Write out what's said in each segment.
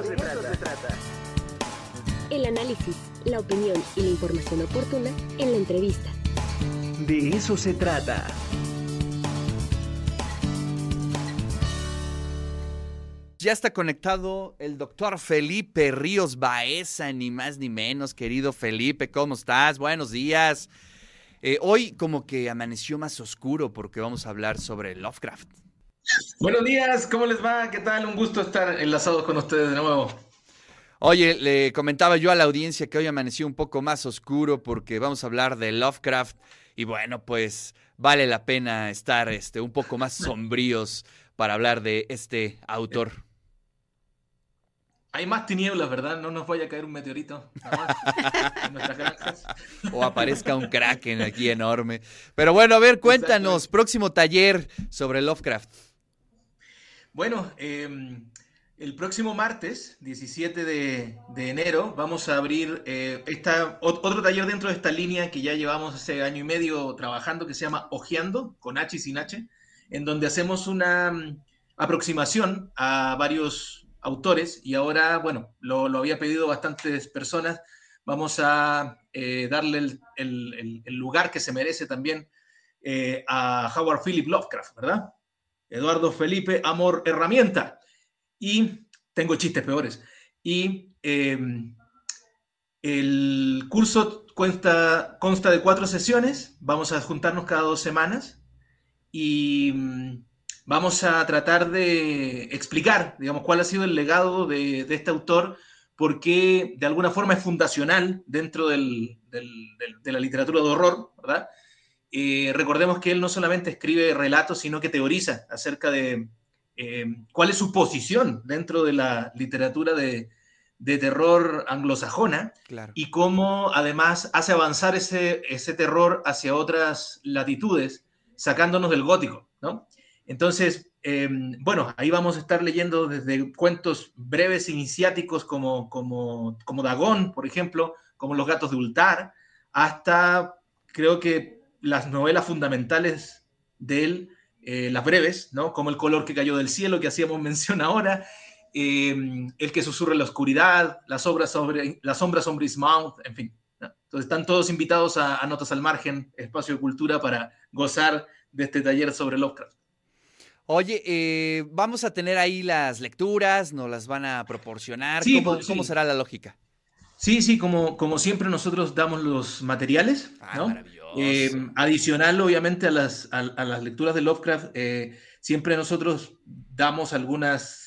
eso, se, trata. El análisis, la opinión y la información oportuna en la entrevista. De eso se trata. Ya está conectado el doctor Felipe Ríos Baeza, ni más ni menos, querido Felipe, ¿cómo estás? Buenos días. Eh, hoy como que amaneció más oscuro porque vamos a hablar sobre Lovecraft. Buenos días, ¿cómo les va? ¿Qué tal? Un gusto estar enlazados con ustedes de nuevo. Oye, le comentaba yo a la audiencia que hoy amaneció un poco más oscuro porque vamos a hablar de Lovecraft y bueno, pues vale la pena estar este, un poco más sombríos para hablar de este autor. Hay más tinieblas, ¿verdad? No nos vaya a caer un meteorito en nuestras granjas. O aparezca un kraken aquí enorme. Pero bueno, a ver, cuéntanos, próximo taller sobre Lovecraft. Bueno, em, el próximo martes, 17 de, enero, vamos a abrir eh, esta, otro taller dentro de esta línea que ya llevamos hace año y medio trabajando, que se llama Ojeando, con H y sin H, en donde hacemos una mm, aproximación a varios autores y ahora, bueno, lo, había pedido bastantes personas, vamos a eh, darle el, lugar que se merece también eh, a Howard Philip Lovecraft, ¿verdad? Eduardo Felipe Amor Herramienta. Y tengo chistes peores. Y em, el curso consta, de cuatro sesiones, vamos a juntarnos cada dos semanas y mm, vamos a tratar de explicar, digamos, cuál ha sido el legado de, este autor, porque de alguna forma es fundacional dentro de la literatura de horror, ¿verdad? Eh, recordemos que él no solamente escribe relatos, sino que teoriza acerca de eh, cuál es su posición dentro de la literatura de, terror anglosajona y cómo además hace avanzar ese, ese terror hacia otras latitudes, sacándonos del gótico, ¿no? Entonces, em, bueno, ahí vamos a estar leyendo desde cuentos breves iniciáticos como, como, como Dagón, por ejemplo, como Los gatos de Ultar, hasta creo que las novelas fundamentales de él, eh, las breves, ¿no? Como El color que cayó del cielo, que hacíamos mención ahora, em, El que susurra en la oscuridad, La sombra sobre, la sombra sobre Ismouth, en fin. Entonces están todos invitados a, a Notas al Margen, Espacio de Cultura, para gozar de este taller sobre Lovecraft. Oye, eh, vamos a tener ahí las lecturas, nos las van a proporcionar. ¿Cómo, ¿Cómo, será la lógica? Sí, sí, como, como siempre nosotros damos los materiales, ah, eh, adicional, obviamente, a las, a, las lecturas de Lovecraft, eh, siempre nosotros damos algunas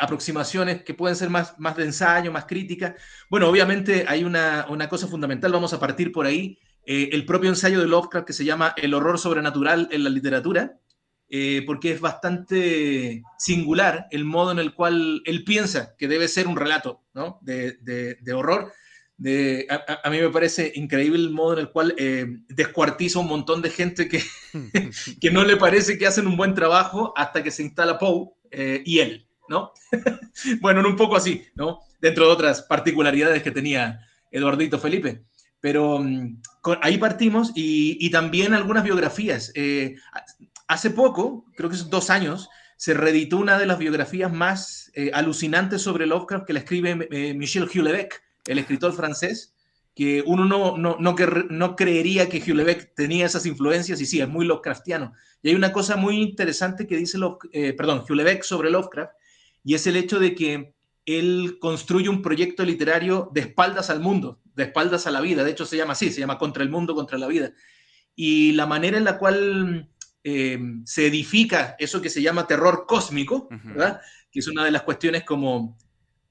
aproximaciones que pueden ser más, más de ensayo, más crítica. Bueno, obviamente hay una, una cosa fundamental, vamos a partir por ahí. el propio ensayo de Lovecraft que se llama El horror sobrenatural en la literatura, eh, porque es bastante singular el modo en el cual él piensa que debe ser un relato ¿no? de, de, horror. De, a, mí me parece increíble el modo en el cual eh, descuartiza un montón de gente que, que no le parece que hacen un buen trabajo hasta que se instala Poe eh, y él, ¿no? bueno, un poco así, ¿no? Dentro de otras particularidades que tenía Eduardito Felipe. Pero mm, ahí partimos y, y, también algunas biografías. Eh, hace poco, creo que es dos años, se reeditó una de las biografías más alucinantes sobre Lovecraft que la escribe Michel Houellebecq, el escritor francés, que uno no, no, no, no creería que Houellebecq tenía esas influencias, y sí, es muy Lovecraftiano. Y hay una cosa muy interesante que dice, eh, perdón, Houellebecq sobre Lovecraft, y es el hecho de que él construye un proyecto literario de espaldas al mundo, de espaldas a la vida. De hecho, se llama así, se llama Contra el Mundo, contra la vida. Y la manera en la cual eh, se edifica eso que se llama terror cósmico, ¿verdad? Que es una de las cuestiones como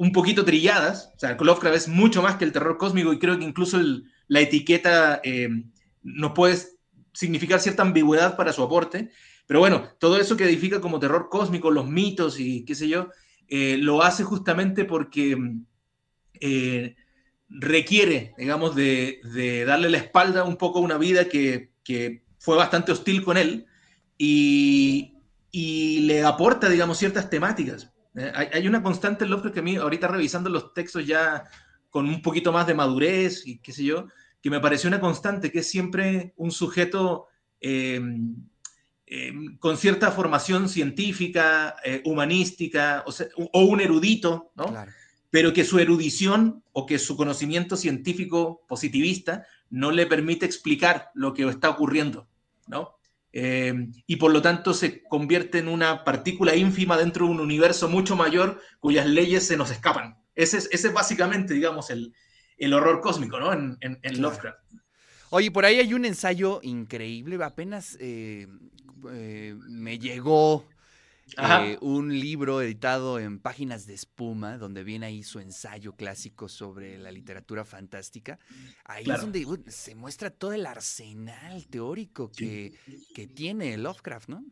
un poquito trilladas. O sea, Lovecraft es mucho más que el terror cósmico y creo que incluso la etiqueta eh, no puede significar cierta ambigüedad para su aporte. Pero bueno, todo eso que edifica como terror cósmico, los mitos y qué sé yo, eh, lo hace justamente porque requiere, digamos, de, darle la espalda un poco a una vida que fue bastante hostil con él y, le aporta, digamos, ciertas temáticas. Eh, hay, una constante en Lovecraft que a mí, ahorita revisando los textos ya con un poquito más de madurez y qué sé yo, que me pareció una constante, que es siempre un sujeto em, em, con cierta formación científica, eh, humanística, o, un erudito, ¿no? pero que su erudición o que su conocimiento científico positivista no le permite explicar lo que está ocurriendo, ¿no? Eh, y por lo tanto se convierte en una partícula ínfima dentro de un universo mucho mayor cuyas leyes se nos escapan. Ese es, ese es básicamente, digamos, el, el horror cósmico, ¿no? En, en, en Lovecraft. Oye, por ahí hay un ensayo increíble, apenas eh, eh, me llegó eh, un libro editado en páginas de espuma, donde viene ahí su ensayo clásico sobre la literatura fantástica. Ahí es donde uh, se muestra todo el arsenal teórico que, que tiene Lovecraft, ¿no?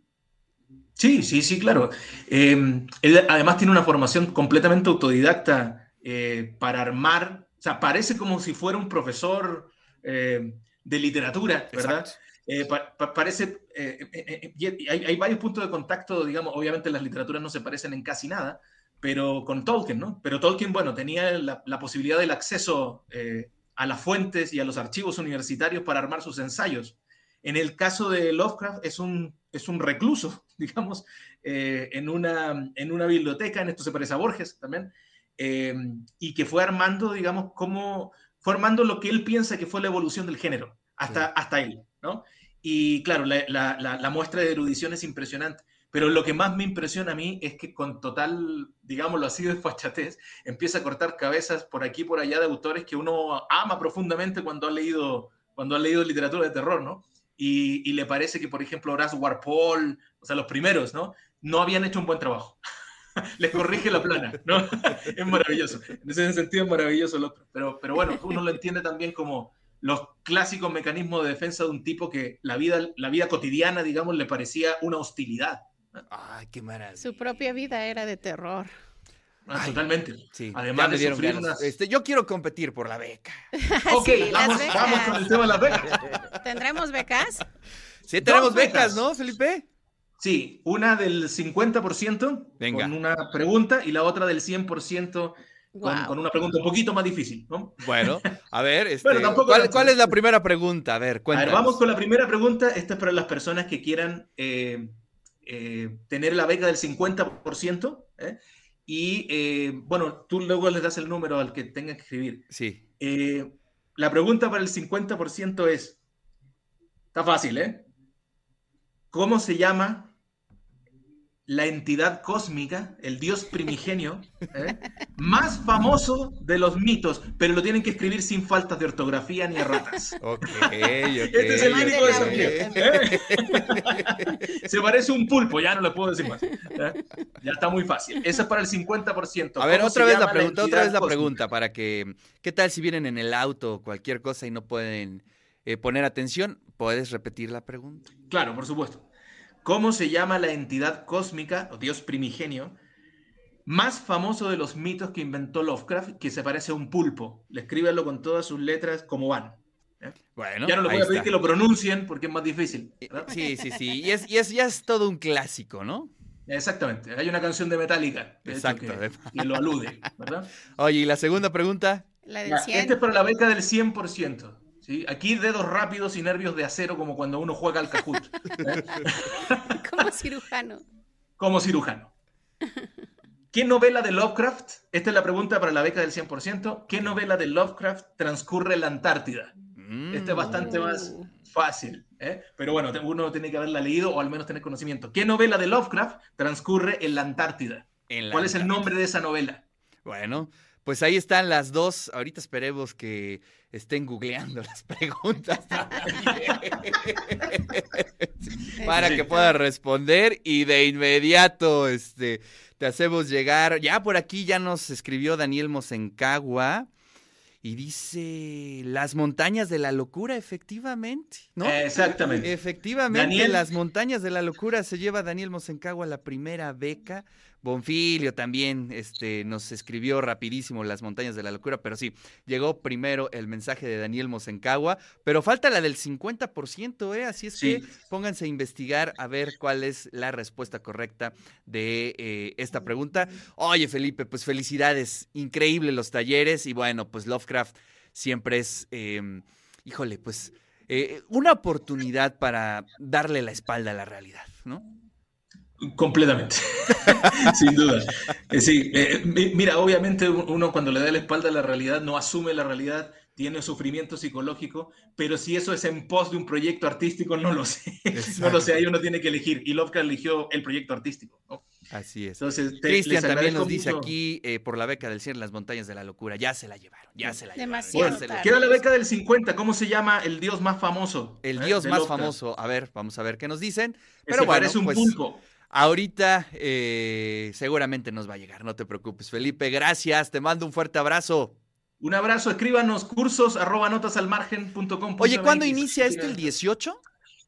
Sí, sí, sí, claro. Em, él además tiene una formación completamente autodidacta eh, para armar, o sea, parece como si fuera un profesor eh, de literatura, ¿verdad? Eh, pa pa parece, eh, eh, eh hay, hay, varios puntos de contacto, digamos, obviamente las literaturas no se parecen en casi nada, pero con Tolkien, ¿no? Pero Tolkien, bueno, tenía la, la posibilidad del acceso eh, a las fuentes y a los archivos universitarios para armar sus ensayos. En el caso de Lovecraft es un, es un recluso, digamos, eh, en, una, en una biblioteca, en esto se parece a Borges también, y que fue armando, digamos, cómo, fue armando lo que él piensa que fue la evolución del género, hasta, sí. hasta él, ¿no? Y claro, la, la, la, muestra de erudición es impresionante. Pero lo que más me impresiona a mí es que con total, digámoslo así, de fachatez, empieza a cortar cabezas por aquí y por allá de autores que uno ama profundamente cuando ha leído, cuando ha leído literatura de terror, ¿no? Y, y le parece que, por ejemplo, Horace Warpole, o sea, los primeros, ¿no? No habían hecho un buen trabajo. Les corrige la plana, ¿no? es maravilloso. En ese sentido es maravilloso el otro. Pero, pero bueno, uno lo entiende también como los clásicos mecanismos de defensa de un tipo que la vida, la vida cotidiana, digamos, le parecía una hostilidad. Ay, qué maravilla. Su propia vida era de terror. Ah, Ay, totalmente. Sí, Además de sufrir unas... este, yo quiero competir por la beca. ok, sí, vamos, vamos, con el tema de las becas. ¿Tendremos becas? Sí, tenemos becas, becas, ¿no, Felipe? Sí, una del 50% Venga. con una pregunta y la otra del 100% Wow. Con, con, una pregunta un poquito más difícil, ¿no? Bueno, a ver, este, bueno, ¿cuál, ¿cuál, es la primera pregunta? A ver, cuéntanos. A ver, vamos con la primera pregunta. Esta es para las personas que quieran eh, eh, tener la beca del 50%. ¿eh? Y eh, bueno, tú luego les das el número al que tenga que escribir. Sí. Eh, la pregunta para el 50% es, está fácil, ¿eh? ¿Cómo se llama la entidad cósmica, el dios primigenio, ¿eh? más famoso de los mitos, pero lo tienen que escribir sin faltas de ortografía ni erratas. Ok, okay Este es el único desafío. ¿eh? Se parece un pulpo, ya no le puedo decir más. ¿eh? Ya está muy fácil. Eso es para el 50%. A ver, otra vez la pregunta, la otra vez la cósmica? pregunta, para que, ¿qué tal si vienen en el auto o cualquier cosa y no pueden poner atención? ¿Puedes repetir la pregunta? Claro, por supuesto. ¿Cómo se llama la entidad cósmica o dios primigenio más famoso de los mitos que inventó Lovecraft, que se parece a un pulpo? Le escríbanlo con todas sus letras como van. ¿eh? Bueno, ya no les voy a pedir está. que lo pronuncien porque es más difícil. ¿verdad? Sí, sí, sí. Y es, y es, ya es todo un clásico, ¿no? Exactamente. Hay una canción de Metallica Exacto. Que, que, lo alude, ¿verdad? Oye, ¿y la segunda pregunta? La del 100. Este es para la beca del 100%. ¿Sí? Aquí dedos rápidos y nervios de acero como cuando uno juega al. ¿eh? Como cirujano. Como cirujano. ¿Qué novela de Lovecraft? Esta es la pregunta para la beca del 100%. ¿Qué novela de Lovecraft transcurre en la Antártida? Mm. Este es bastante más fácil, ¿eh? pero bueno, uno tiene que haberla leído o al menos tener conocimiento. ¿Qué novela de Lovecraft transcurre en la Antártida? En la ¿Cuál Antártida. es el nombre de esa novela? Bueno, pues ahí están las dos. Ahorita esperemos que estén googleando las preguntas para que puedas responder y de inmediato este, te hacemos llegar. Ya por aquí ya nos escribió Daniel Mosencagua y dice las montañas de la locura, efectivamente, ¿no? Exactamente. Efectivamente, Daniel... las montañas de la locura se lleva Daniel Mosencagua la primera beca. Bonfilio también este, nos escribió rapidísimo las montañas de la locura, pero sí, llegó primero el mensaje de Daniel Mosencagua, pero falta la del 50%, ¿eh? Así es sí. que pónganse a investigar a ver cuál es la respuesta correcta de eh, esta pregunta. Oye, Felipe, pues felicidades, increíble los talleres y bueno, pues Lovecraft siempre es, eh, híjole, pues una oportunidad para darle la espalda a la realidad, ¿no? Completamente, sin duda. Eh, sí, eh, mi- mira, obviamente uno cuando le da la espalda a la realidad no asume la realidad, tiene sufrimiento psicológico, pero si eso es en pos de un proyecto artístico, no lo sé. No lo sé, ahí uno tiene que elegir. Y Lovecraft eligió el proyecto artístico. ¿no? Así es. Entonces, te- Cristian también nos dice mucho. aquí eh, por la beca del cielo en las montañas de la locura. Ya se la llevaron, ya se la llevaron. Demasiado la- tarde. Queda la beca del 50. ¿Cómo se llama el dios más famoso? El eh, dios más Lovecraft? famoso. A ver, vamos a ver qué nos dicen. Ese Pero bueno, parece un pues pulpo. Ahorita eh, seguramente nos va a llegar, no te preocupes. Felipe, gracias, te mando un fuerte abrazo. Un abrazo, escríbanos cursos arroba notasalmargen.com. Oye, ¿cuándo inicia este el 18?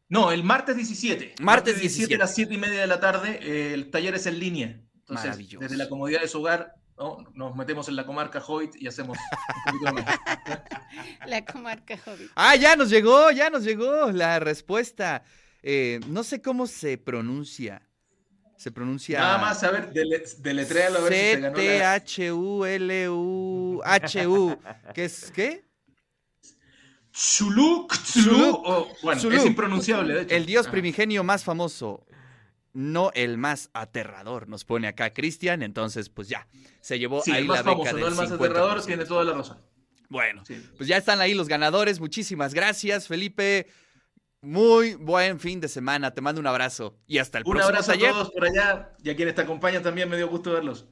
No, el martes 17. Martes 17. a las 7 y media de la tarde. eh, el taller es en línea. Entonces, Maravilloso. desde la comodidad de su hogar, ¿no? nos metemos en la comarca Hoyt y hacemos. La comarca Hobbit. Ah, ya nos llegó, ya nos llegó la respuesta. Eh, no sé cómo se pronuncia. Se pronuncia. Nada más, a ver, dele, deletréalo a ver si se ganó. C-T-H-U-L-U-H-U. ¿Qué es qué? Chuluk, Chulu, Chuluk. o- bueno, Chuluk. es impronunciable, de hecho. El dios Ah. primigenio más famoso, no el más aterrador, nos pone acá Cristian. Entonces, pues ya, se llevó Sí, ahí el la beca famoso, del no el más 50%. aterrador, tiene toda la razón. Bueno, Sí. pues ya están ahí los ganadores. Muchísimas gracias, Felipe. Muy buen fin de semana. Te mando un abrazo y hasta el Un próximo abrazo taller. a todos por allá y a quienes te acompañan también, me dio gusto verlos.